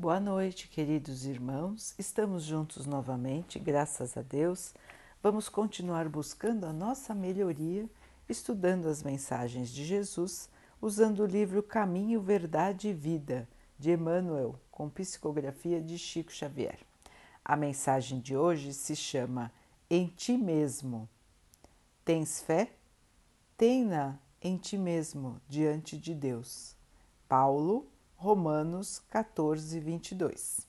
Boa noite, queridos irmãos. Estamos juntos novamente, graças a Deus. Vamos continuar buscando a nossa melhoria, estudando as mensagens de Jesus, usando o livro Caminho, Verdade e Vida, de Emmanuel, com psicografia de Chico Xavier. A mensagem de hoje se chama Em Ti Mesmo. Tens fé? Tenha em ti mesmo diante de Deus. Paulo Romanos 14, 22.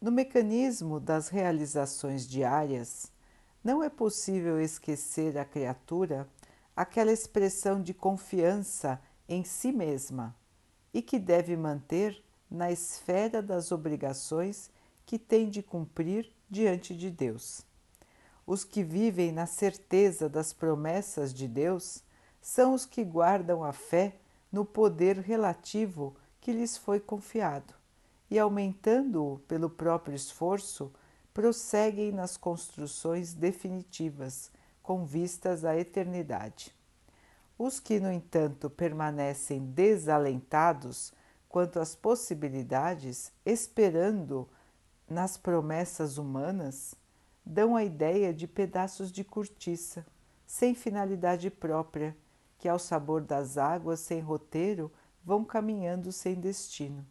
No mecanismo das realizações diárias, não é possível esquecer a criatura aquela expressão de confiança em si mesma e que deve manter na esfera das obrigações que tem de cumprir diante de Deus. Os que vivem na certeza das promessas de Deus são os que guardam a fé no poder relativo que lhes foi confiado e, aumentando-o pelo próprio esforço, prosseguem nas construções definitivas com vistas à eternidade. Os que, no entanto, permanecem desalentados quanto às possibilidades, esperando nas promessas humanas, dão a ideia de pedaços de cortiça, sem finalidade própria, que, ao sabor das águas sem roteiro, vão caminhando sem destino.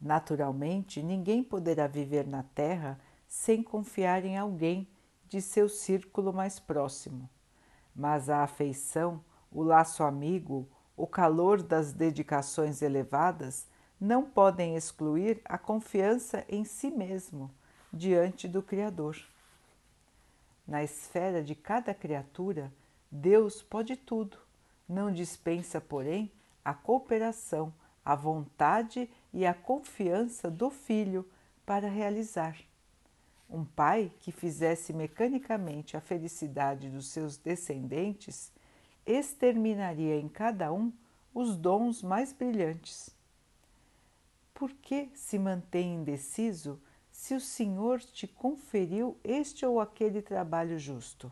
Naturalmente, ninguém poderá viver na Terra sem confiar em alguém de seu círculo mais próximo, mas a afeição, o laço amigo, o calor das dedicações elevadas não podem excluir a confiança em si mesmo diante do Criador. Na esfera de cada criatura, Deus pode tudo não dispensa, porém, a cooperação, a vontade e a confiança do filho para realizar. Um pai que fizesse mecanicamente a felicidade dos seus descendentes exterminaria em cada um os dons mais brilhantes. Por que se mantém indeciso se o Senhor te conferiu este ou aquele trabalho justo?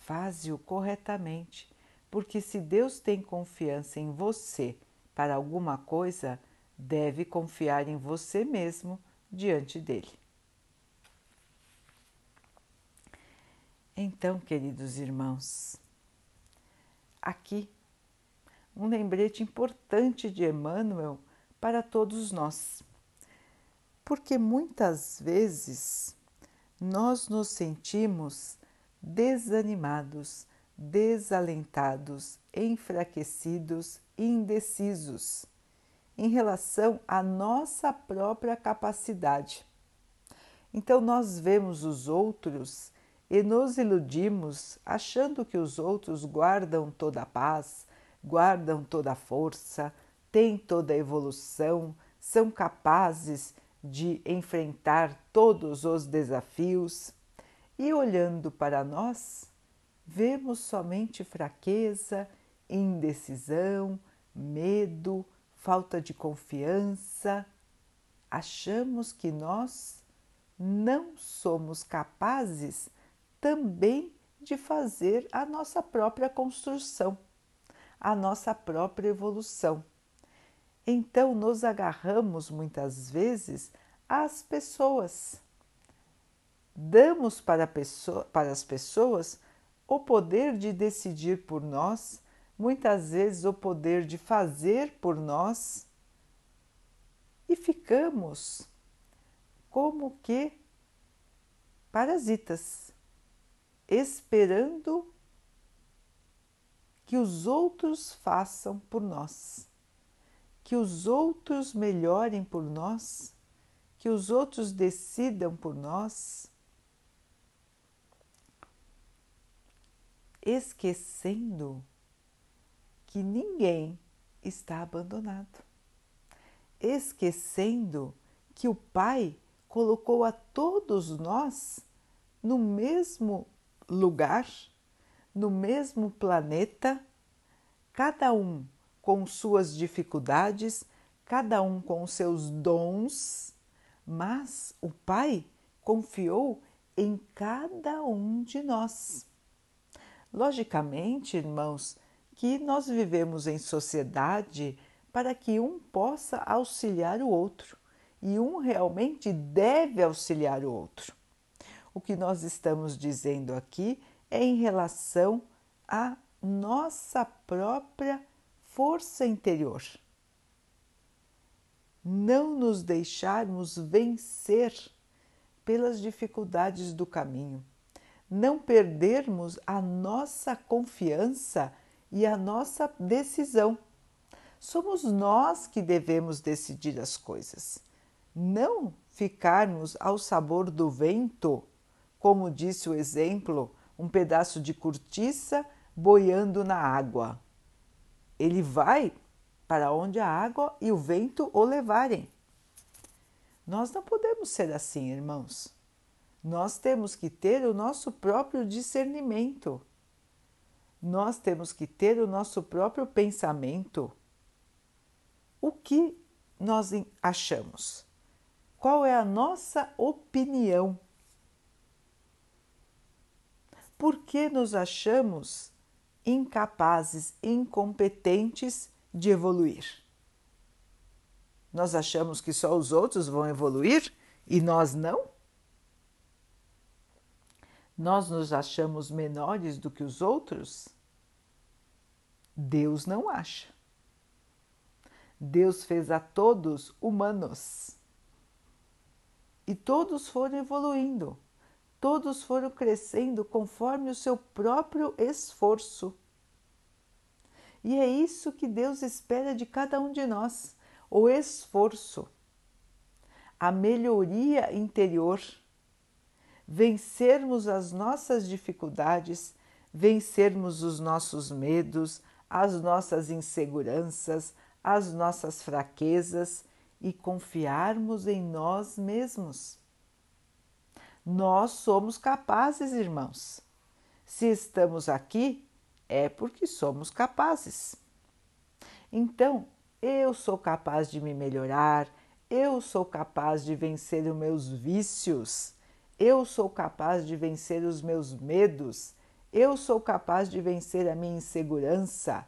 Faze-o corretamente porque se Deus tem confiança em você para alguma coisa, deve confiar em você mesmo diante dele. Então, queridos irmãos, aqui um lembrete importante de Emmanuel para todos nós, porque muitas vezes nós nos sentimos desanimados, desalentados, enfraquecidos, indecisos em relação à nossa própria capacidade. Então, nós vemos os outros e nos iludimos achando que os outros guardam toda a paz, guardam toda a força, têm toda a evolução, são capazes de enfrentar todos os desafios. E olhando para nós, vemos somente fraqueza, indecisão, medo, falta de confiança. Achamos que nós não somos capazes também de fazer a nossa própria construção, a nossa própria evolução. Então, nos agarramos muitas vezes às pessoas. Damos para, pessoa, para as pessoas o poder de decidir por nós, muitas vezes o poder de fazer por nós, e ficamos como que parasitas, esperando que os outros façam por nós, que os outros melhorem por nós, que os outros decidam por nós esquecendo que ninguém está abandonado, esquecendo que o Pai colocou a todos nós no mesmo lugar, no mesmo planeta, cada um com suas dificuldades, cada um com seus dons, mas o Pai confiou em cada um de nós. Logicamente, irmãos, que nós vivemos em sociedade para que um possa auxiliar o outro e um realmente deve auxiliar o outro. O que nós estamos dizendo aqui é em relação à nossa própria força interior. Não nos deixarmos vencer pelas dificuldades do caminho, não perdermos a nossa confiança e a nossa decisão. Somos nós que devemos decidir as coisas, não ficarmos ao sabor do vento, como disse o exemplo, um pedaço de cortiça boiando na água. Ele vai para onde a água e o vento o levarem. Nós não podemos ser assim, irmãos. Nós temos que ter o nosso próprio discernimento. Nós temos que ter o nosso próprio pensamento. O que nós achamos? Qual é a nossa opinião? Por que nos achamos incapazes, incompetentes de evoluir? Nós achamos que só os outros vão evoluir e nós não? Nós nos achamos menores do que os outros? Deus não acha. Deus fez a todos humanos. E todos foram evoluindo, todos foram crescendo conforme o seu próprio esforço. E é isso que Deus espera de cada um de nós: o esforço, a melhoria interior, vencermos as nossas dificuldades, vencermos os nossos medos, as nossas inseguranças, as nossas fraquezas e confiarmos em nós mesmos. Nós somos capazes, irmãos. Se estamos aqui, é porque somos capazes. Então, eu sou capaz de me melhorar, eu sou capaz de vencer os meus vícios, eu sou capaz de vencer os meus medos, eu sou capaz de vencer a minha insegurança,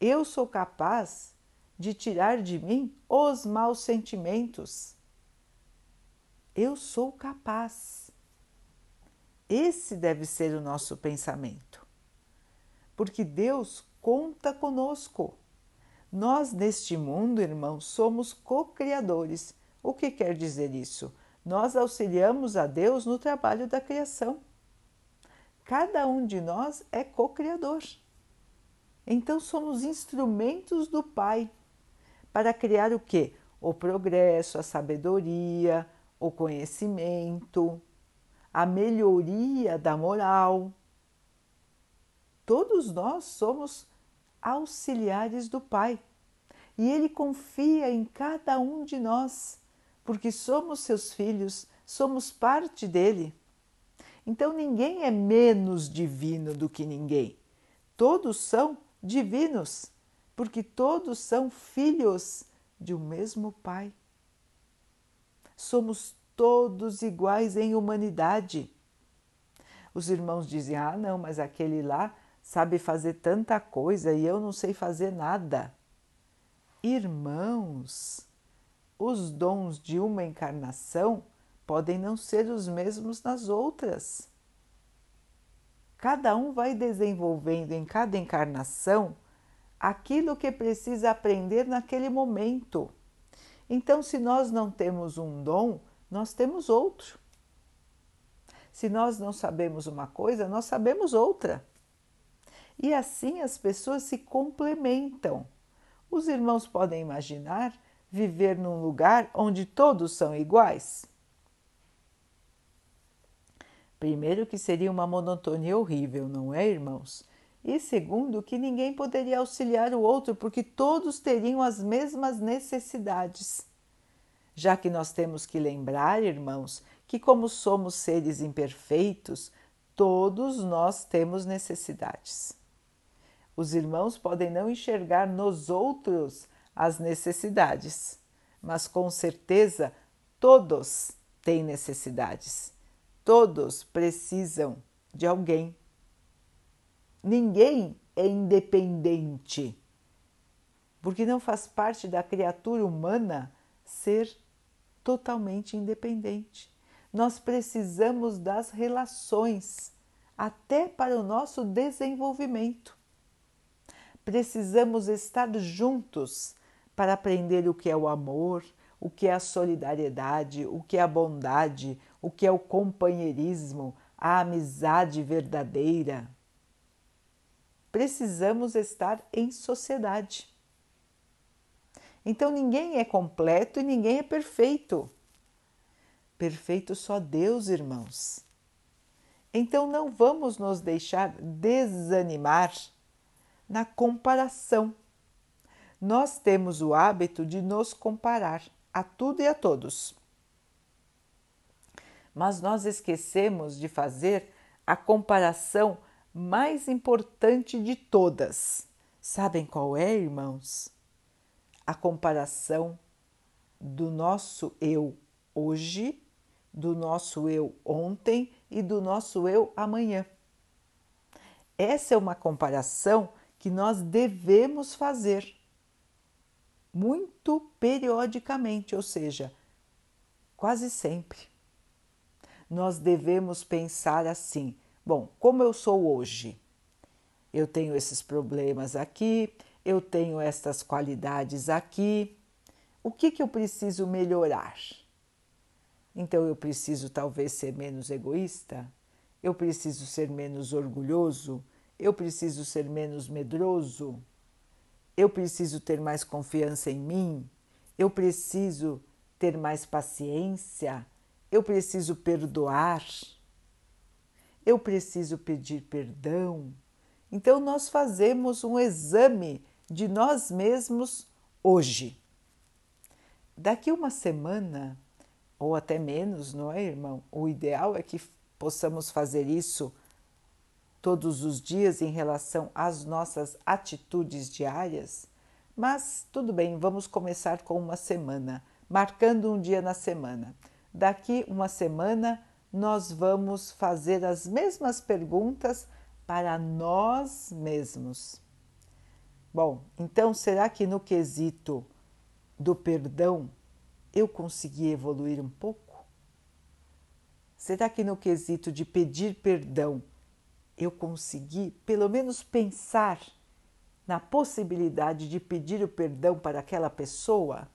eu sou capaz de tirar de mim os maus sentimentos. Eu sou capaz. Esse deve ser o nosso pensamento. Porque Deus conta conosco. Nós, neste mundo, irmãos, somos co-criadores. O que quer dizer isso? Nós auxiliamos a Deus no trabalho da criação. Cada um de nós é co-criador. Então somos instrumentos do Pai para criar o que? O progresso, a sabedoria, o conhecimento, a melhoria da moral. Todos nós somos auxiliares do Pai e Ele confia em cada um de nós, porque somos seus filhos, somos parte dele. Então ninguém é menos divino do que ninguém. Todos são divinos porque todos são filhos de um mesmo Pai. Somos todos iguais em humanidade. Os irmãos dizem: ah, não, mas aquele lá sabe fazer tanta coisa e eu não sei fazer nada. Irmãos, os dons de uma encarnação podem não ser os mesmos nas outras. Cada um vai desenvolvendo em cada encarnação aquilo que precisa aprender naquele momento. Então, se nós não temos um dom, nós temos outro. Se nós não sabemos uma coisa, nós sabemos outra. E assim as pessoas se complementam. Os irmãos podem imaginar viver num lugar onde todos são iguais? Primeiro, que seria uma monotonia horrível, não é, irmãos? e segundo, que ninguém poderia auxiliar o outro porque todos teriam as mesmas necessidades. Já que nós temos que lembrar, irmãos, que como somos seres imperfeitos, todos nós temos necessidades. Os irmãos podem não enxergar nos outros as necessidades, mas com certeza todos têm necessidades. Todos precisam de alguém Ninguém é independente. porque não faz parte da criatura humana ser totalmente independente. Nós precisamos das relações, até para o nosso desenvolvimento. Precisamos estar juntos para aprender o que é o amor, o que é a solidariedade, o que é a bondade, o que é o companheirismo, a amizade verdadeira. Precisamos estar em sociedade. Então ninguém é completo e ninguém é perfeito. Perfeito só Deus, irmãos. Então não vamos nos deixar desanimar na comparação. Nós temos o hábito de nos comparar a tudo e a todos. Mas nós esquecemos de fazer a comparação mais importante de todas. Sabem qual é, irmãos? a comparação do nosso eu hoje, do nosso eu ontem e do nosso eu amanhã. Essa é uma comparação que nós devemos fazer muito periodicamente, ou seja, quase sempre. Nós devemos pensar assim: bom, como eu sou hoje? Eu tenho esses problemas aqui, eu tenho estas qualidades aqui, o que, que eu preciso melhorar? Então eu preciso talvez ser menos egoísta, eu preciso ser menos orgulhoso, eu preciso ser menos medroso, eu preciso ter mais confiança em mim, eu preciso ter mais paciência, eu preciso perdoar, eu preciso pedir perdão. Então, nós fazemos um exame de nós mesmos hoje. Daqui uma semana, ou até menos, não é, irmão? O ideal é que possamos fazer isso todos os dias em relação às nossas atitudes diárias. Mas tudo bem, vamos começar com uma semana, marcando um dia na semana. Daqui uma semana, nós vamos fazer as mesmas perguntas para nós mesmos. Bom, então será que no quesito do perdão eu consegui evoluir um pouco? Será que no quesito de pedir perdão eu consegui pelo menos pensar na possibilidade de pedir o perdão para aquela pessoa?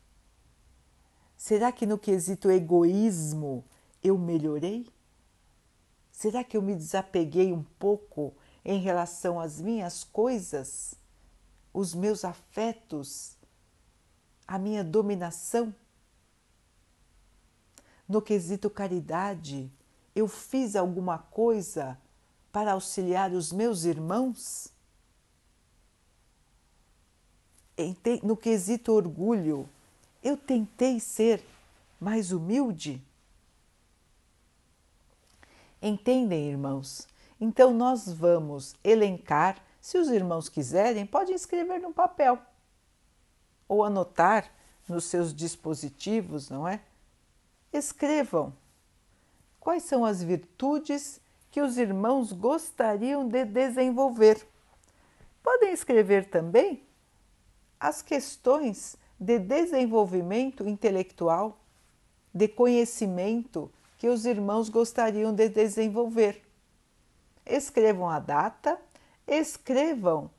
Será que no quesito egoísmo eu melhorei? Será que eu me desapeguei um pouco em relação às minhas coisas? os meus afetos, a minha dominação? No quesito caridade, eu fiz alguma coisa para auxiliar os meus irmãos? No quesito orgulho, eu tentei ser mais humilde? Entendem, irmãos? Então, nós vamos elencar se os irmãos quiserem, podem escrever no papel ou anotar nos seus dispositivos, não é? Escrevam quais são as virtudes que os irmãos gostariam de desenvolver. Podem escrever também as questões de desenvolvimento intelectual, de conhecimento que os irmãos gostariam de desenvolver. Escrevam a data escrevam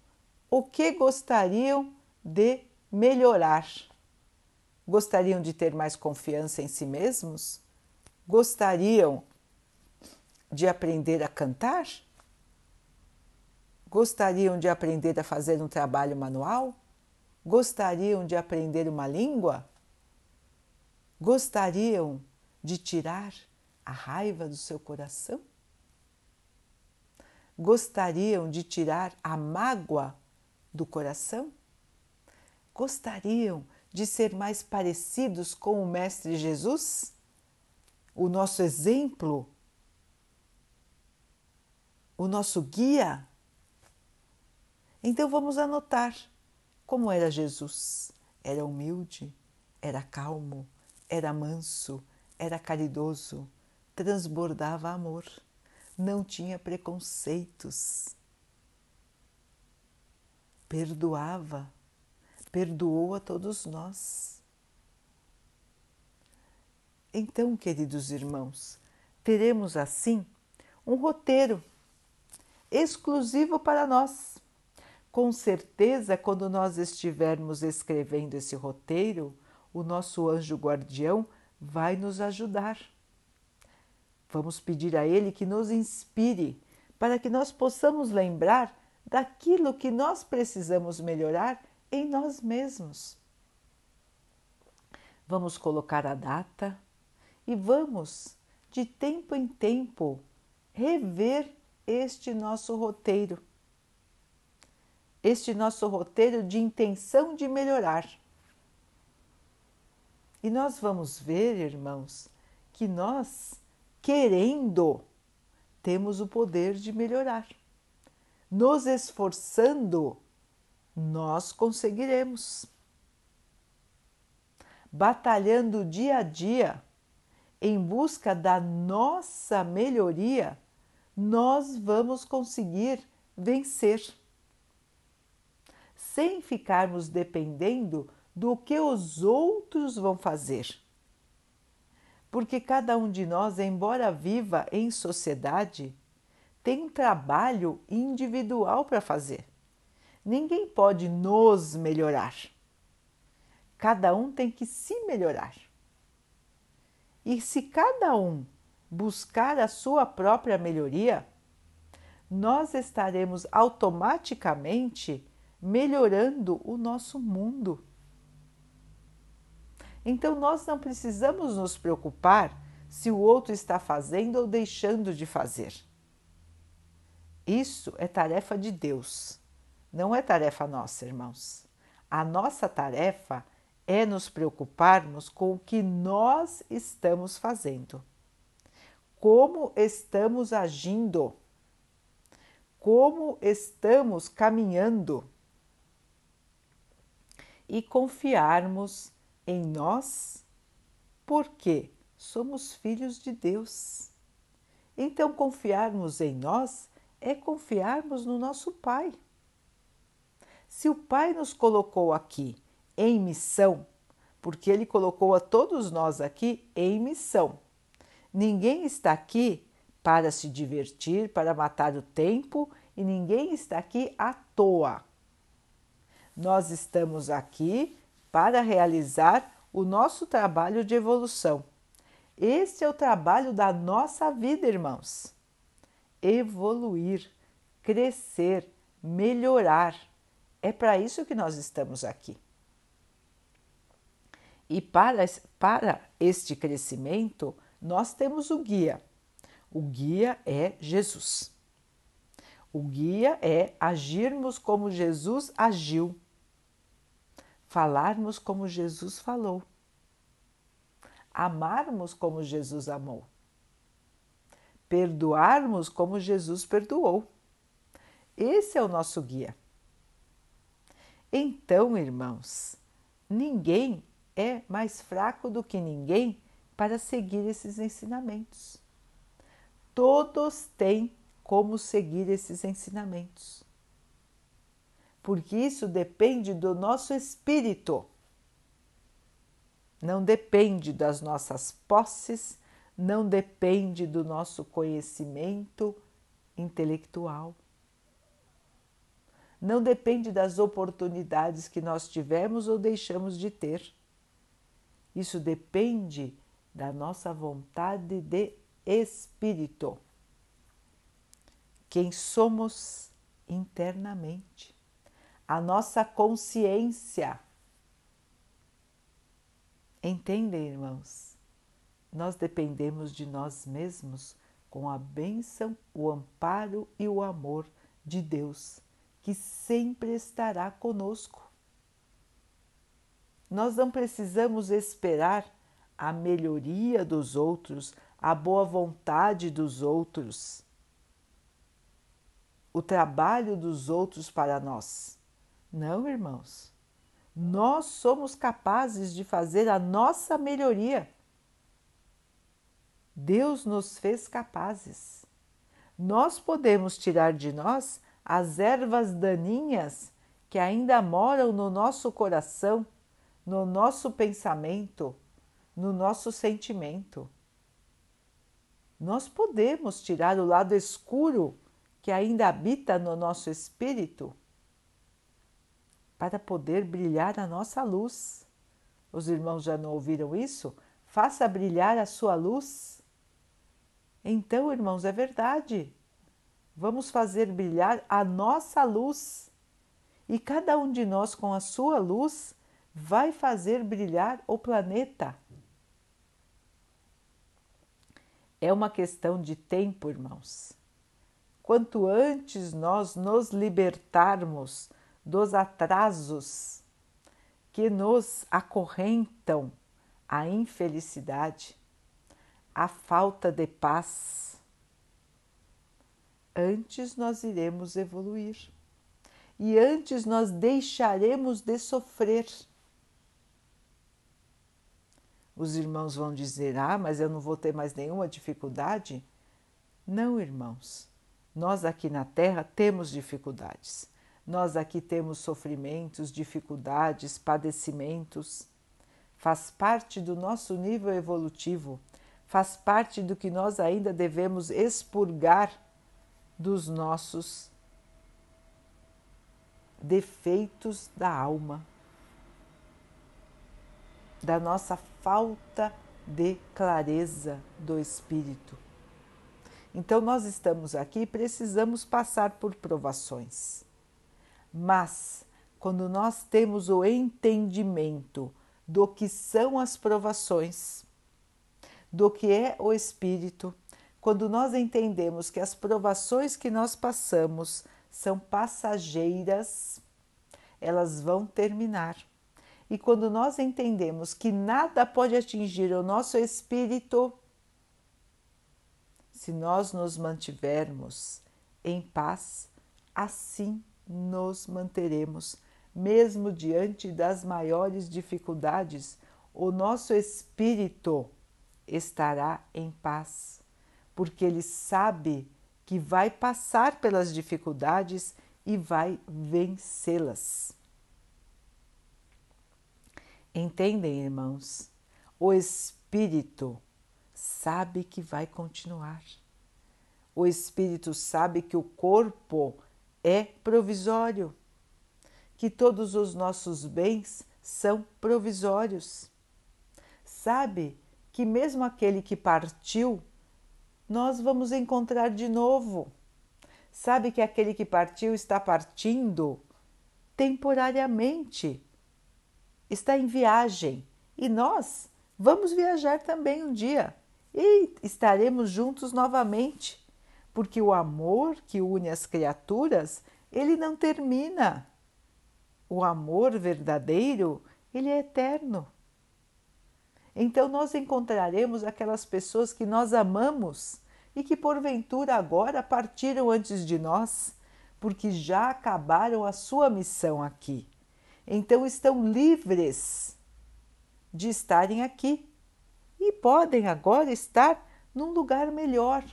o que gostariam de melhorar. Gostariam de ter mais confiança em si mesmos? Gostariam de aprender a cantar? Gostariam de aprender a fazer um trabalho manual? Gostariam de aprender uma língua? Gostariam de tirar a raiva do seu coração? gostariam de tirar a mágoa do coração? Gostariam de ser mais parecidos com o Mestre Jesus? O nosso exemplo? O nosso guia? Então vamos anotar como era Jesus. Era humilde, era calmo, era manso, era caridoso, transbordava amor não tinha preconceitos, perdoava, perdoou a todos nós. Então, queridos irmãos, teremos assim um roteiro exclusivo para nós. Com certeza, quando nós estivermos escrevendo esse roteiro, o nosso anjo guardião vai nos ajudar. Vamos pedir a ele que nos inspire para que nós possamos lembrar daquilo que nós precisamos melhorar em nós mesmos. Vamos colocar a data e vamos, de tempo em tempo, rever este nosso roteiro este nosso roteiro de intenção de melhorar. E nós vamos ver, irmãos, que nós, querendo, temos o poder de melhorar. Nos esforçando, nós conseguiremos. Batalhando dia a dia em busca da nossa melhoria, nós vamos conseguir vencer sem ficarmos dependendo do que os outros vão fazer. Porque cada um de nós, embora viva em sociedade, tem um trabalho individual para fazer. Ninguém pode nos melhorar. Cada um tem que se melhorar. E se cada um buscar a sua própria melhoria, nós estaremos automaticamente melhorando o nosso mundo. Então, nós não precisamos nos preocupar se o outro está fazendo ou deixando de fazer. Isso é tarefa de Deus, não é tarefa nossa, irmãos. A nossa tarefa é nos preocuparmos com o que nós estamos fazendo, como estamos agindo, como estamos caminhando e confiarmos em nós, porque somos filhos de Deus. Então, confiarmos em nós é confiarmos no nosso Pai. Se o Pai nos colocou aqui em missão, porque Ele colocou a todos nós aqui em missão. Ninguém está aqui para se divertir, para matar o tempo, e ninguém está aqui à toa. Nós estamos aqui para realizar o nosso trabalho de evolução. Este é o trabalho da nossa vida, irmãos. Evoluir, crescer, melhorar. É para isso que nós estamos aqui. E para, para este crescimento, nós temos o guia. O guia é Jesus. O guia é agirmos como Jesus agiu falarmos como Jesus falou, amarmos como Jesus amou, perdoarmos como Jesus perdoou. Esse é o nosso guia. Então, irmãos, ninguém é mais fraco do que ninguém para seguir esses ensinamentos. Todos têm como seguir esses ensinamentos porque isso depende do nosso espírito. Não depende das nossas posses, não depende do nosso conhecimento intelectual. Não depende das oportunidades que nós tivemos ou deixamos de ter. Isso depende da nossa vontade de espírito. Quem somos internamente a nossa consciência. Entendem, irmãos? Nós dependemos de nós mesmos com a bênção, o amparo e o amor de Deus, que sempre estará conosco. Nós não precisamos esperar a melhoria dos outros, a boa vontade dos outros, o trabalho dos outros para nós. Não, irmãos. Nós somos capazes de fazer a nossa melhoria. Deus nos fez capazes. Nós podemos tirar de nós as ervas daninhas que ainda moram no nosso coração, no nosso pensamento, no nosso sentimento. Nós podemos tirar o lado escuro que ainda habita no nosso espírito para poder brilhar a nossa luz. Os irmãos já não ouviram isso? Faça brilhar a sua luz. Então, irmãos, é verdade. Vamos fazer brilhar a nossa luz. E cada um de nós, com a sua luz, vai fazer brilhar o planeta. É uma questão de tempo, irmãos. Quanto antes nós nos libertarmos dos atrasos que nos acorrentam a infelicidade, a falta de paz, antes nós iremos evoluir e antes nós deixaremos de sofrer. Os irmãos vão dizer: Ah, mas eu não vou ter mais nenhuma dificuldade? Não, irmãos. Nós aqui na Terra temos dificuldades. Nós aqui temos sofrimentos, dificuldades, padecimentos. Faz parte do nosso nível evolutivo, faz parte do que nós ainda devemos expurgar dos nossos defeitos da alma, da nossa falta de clareza do espírito. Então, nós estamos aqui e precisamos passar por provações. Mas, quando nós temos o entendimento do que são as provações, do que é o espírito, quando nós entendemos que as provações que nós passamos são passageiras, elas vão terminar. E quando nós entendemos que nada pode atingir o nosso espírito, se nós nos mantivermos em paz, assim nos manteremos, mesmo diante das maiores dificuldades, o nosso espírito estará em paz, porque ele sabe que vai passar pelas dificuldades e vai vencê-las. Entendem, irmãos? O espírito sabe que vai continuar. O espírito sabe que o corpo é provisório, que todos os nossos bens são provisórios. Sabe que mesmo aquele que partiu, nós vamos encontrar de novo. Sabe que aquele que partiu está partindo temporariamente, está em viagem e nós vamos viajar também um dia e estaremos juntos novamente porque o amor que une as criaturas, ele não termina. O amor verdadeiro, ele é eterno. Então nós encontraremos aquelas pessoas que nós amamos e que porventura agora partiram antes de nós, porque já acabaram a sua missão aqui. Então estão livres de estarem aqui e podem agora estar num lugar melhor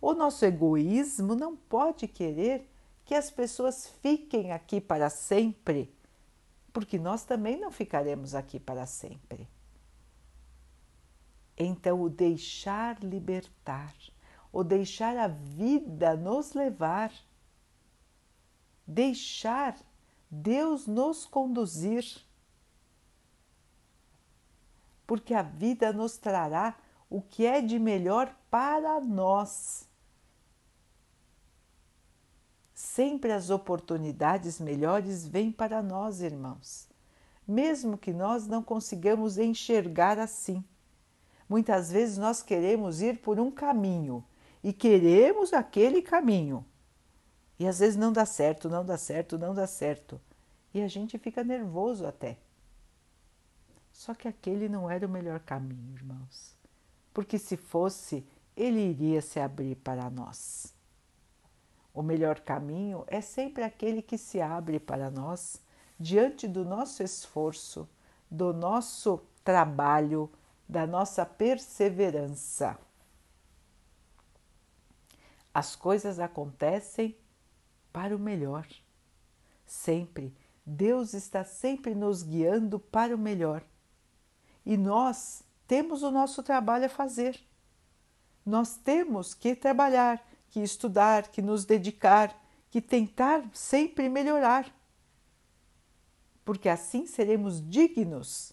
o nosso egoísmo não pode querer que as pessoas fiquem aqui para sempre, porque nós também não ficaremos aqui para sempre. Então, o deixar libertar, o deixar a vida nos levar, deixar Deus nos conduzir, porque a vida nos trará o que é de melhor para nós Sempre as oportunidades melhores vêm para nós, irmãos, mesmo que nós não consigamos enxergar assim. Muitas vezes nós queremos ir por um caminho e queremos aquele caminho. E às vezes não dá certo, não dá certo, não dá certo. E a gente fica nervoso até. Só que aquele não era o melhor caminho, irmãos. Porque se fosse, ele iria se abrir para nós. O melhor caminho é sempre aquele que se abre para nós diante do nosso esforço, do nosso trabalho, da nossa perseverança. As coisas acontecem para o melhor. Sempre. Deus está sempre nos guiando para o melhor. E nós temos o nosso trabalho a fazer. Nós temos que trabalhar, que estudar, que nos dedicar, que tentar sempre melhorar. Porque assim seremos dignos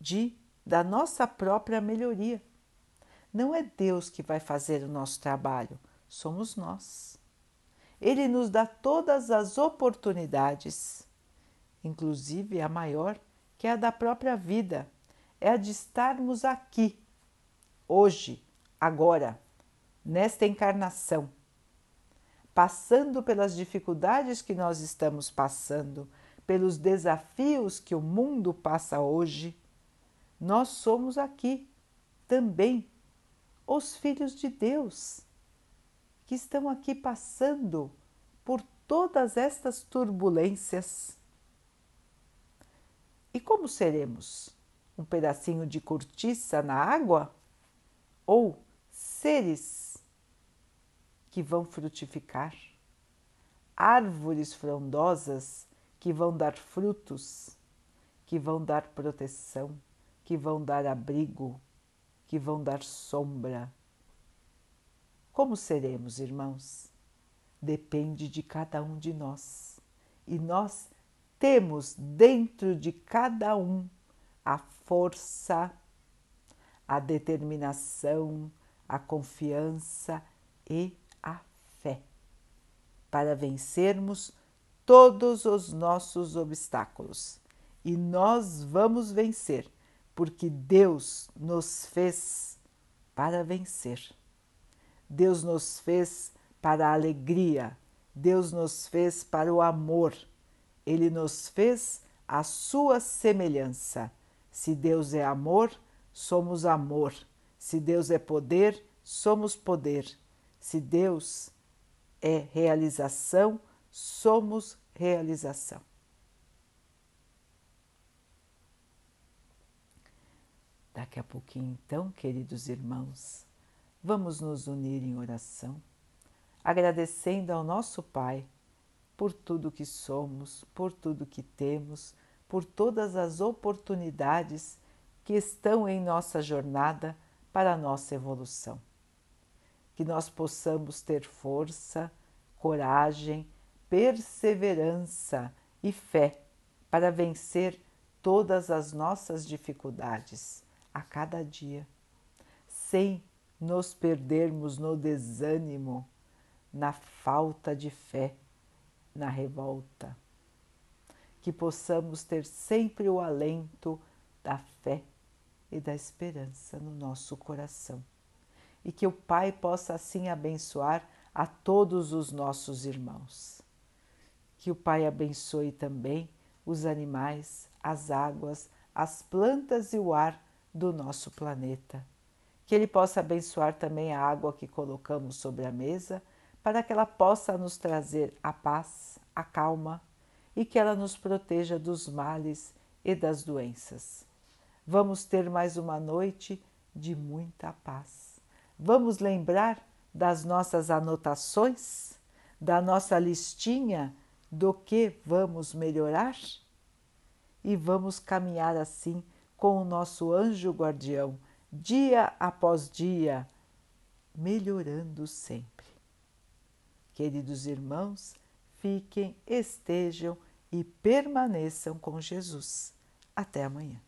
de da nossa própria melhoria. Não é Deus que vai fazer o nosso trabalho, somos nós. Ele nos dá todas as oportunidades, inclusive a maior, que é a da própria vida, é a de estarmos aqui, hoje, agora, nesta encarnação, passando pelas dificuldades que nós estamos passando, pelos desafios que o mundo passa hoje, nós somos aqui também os filhos de Deus, que estão aqui passando por todas estas turbulências. E como seremos? Um pedacinho de cortiça na água? Ou seres que vão frutificar? Árvores frondosas que vão dar frutos, que vão dar proteção, que vão dar abrigo, que vão dar sombra. Como seremos, irmãos? Depende de cada um de nós. E nós temos dentro de cada um a força, a determinação, a confiança e a fé para vencermos todos os nossos obstáculos. E nós vamos vencer porque Deus nos fez para vencer. Deus nos fez para a alegria, Deus nos fez para o amor, Ele nos fez a sua semelhança. Se Deus é amor, somos amor. Se Deus é poder, somos poder. Se Deus é realização, somos realização. Daqui a pouquinho, então, queridos irmãos, vamos nos unir em oração, agradecendo ao nosso Pai por tudo que somos, por tudo que temos, por todas as oportunidades que estão em nossa jornada para a nossa evolução. Que nós possamos ter força, coragem, perseverança e fé para vencer todas as nossas dificuldades a cada dia, sem nos perdermos no desânimo, na falta de fé, na revolta. Que possamos ter sempre o alento da fé e da esperança no nosso coração. E que o Pai possa assim abençoar a todos os nossos irmãos. Que o Pai abençoe também os animais, as águas, as plantas e o ar do nosso planeta. Que Ele possa abençoar também a água que colocamos sobre a mesa, para que ela possa nos trazer a paz, a calma e que ela nos proteja dos males e das doenças. Vamos ter mais uma noite de muita paz. Vamos lembrar das nossas anotações, da nossa listinha do que vamos melhorar? E vamos caminhar assim com o nosso anjo guardião, dia após dia, melhorando sempre. Queridos irmãos, fiquem, estejam e permaneçam com Jesus. Até amanhã.